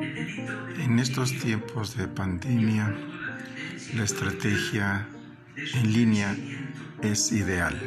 En estos tiempos de pandemia, la estrategia en línea es ideal.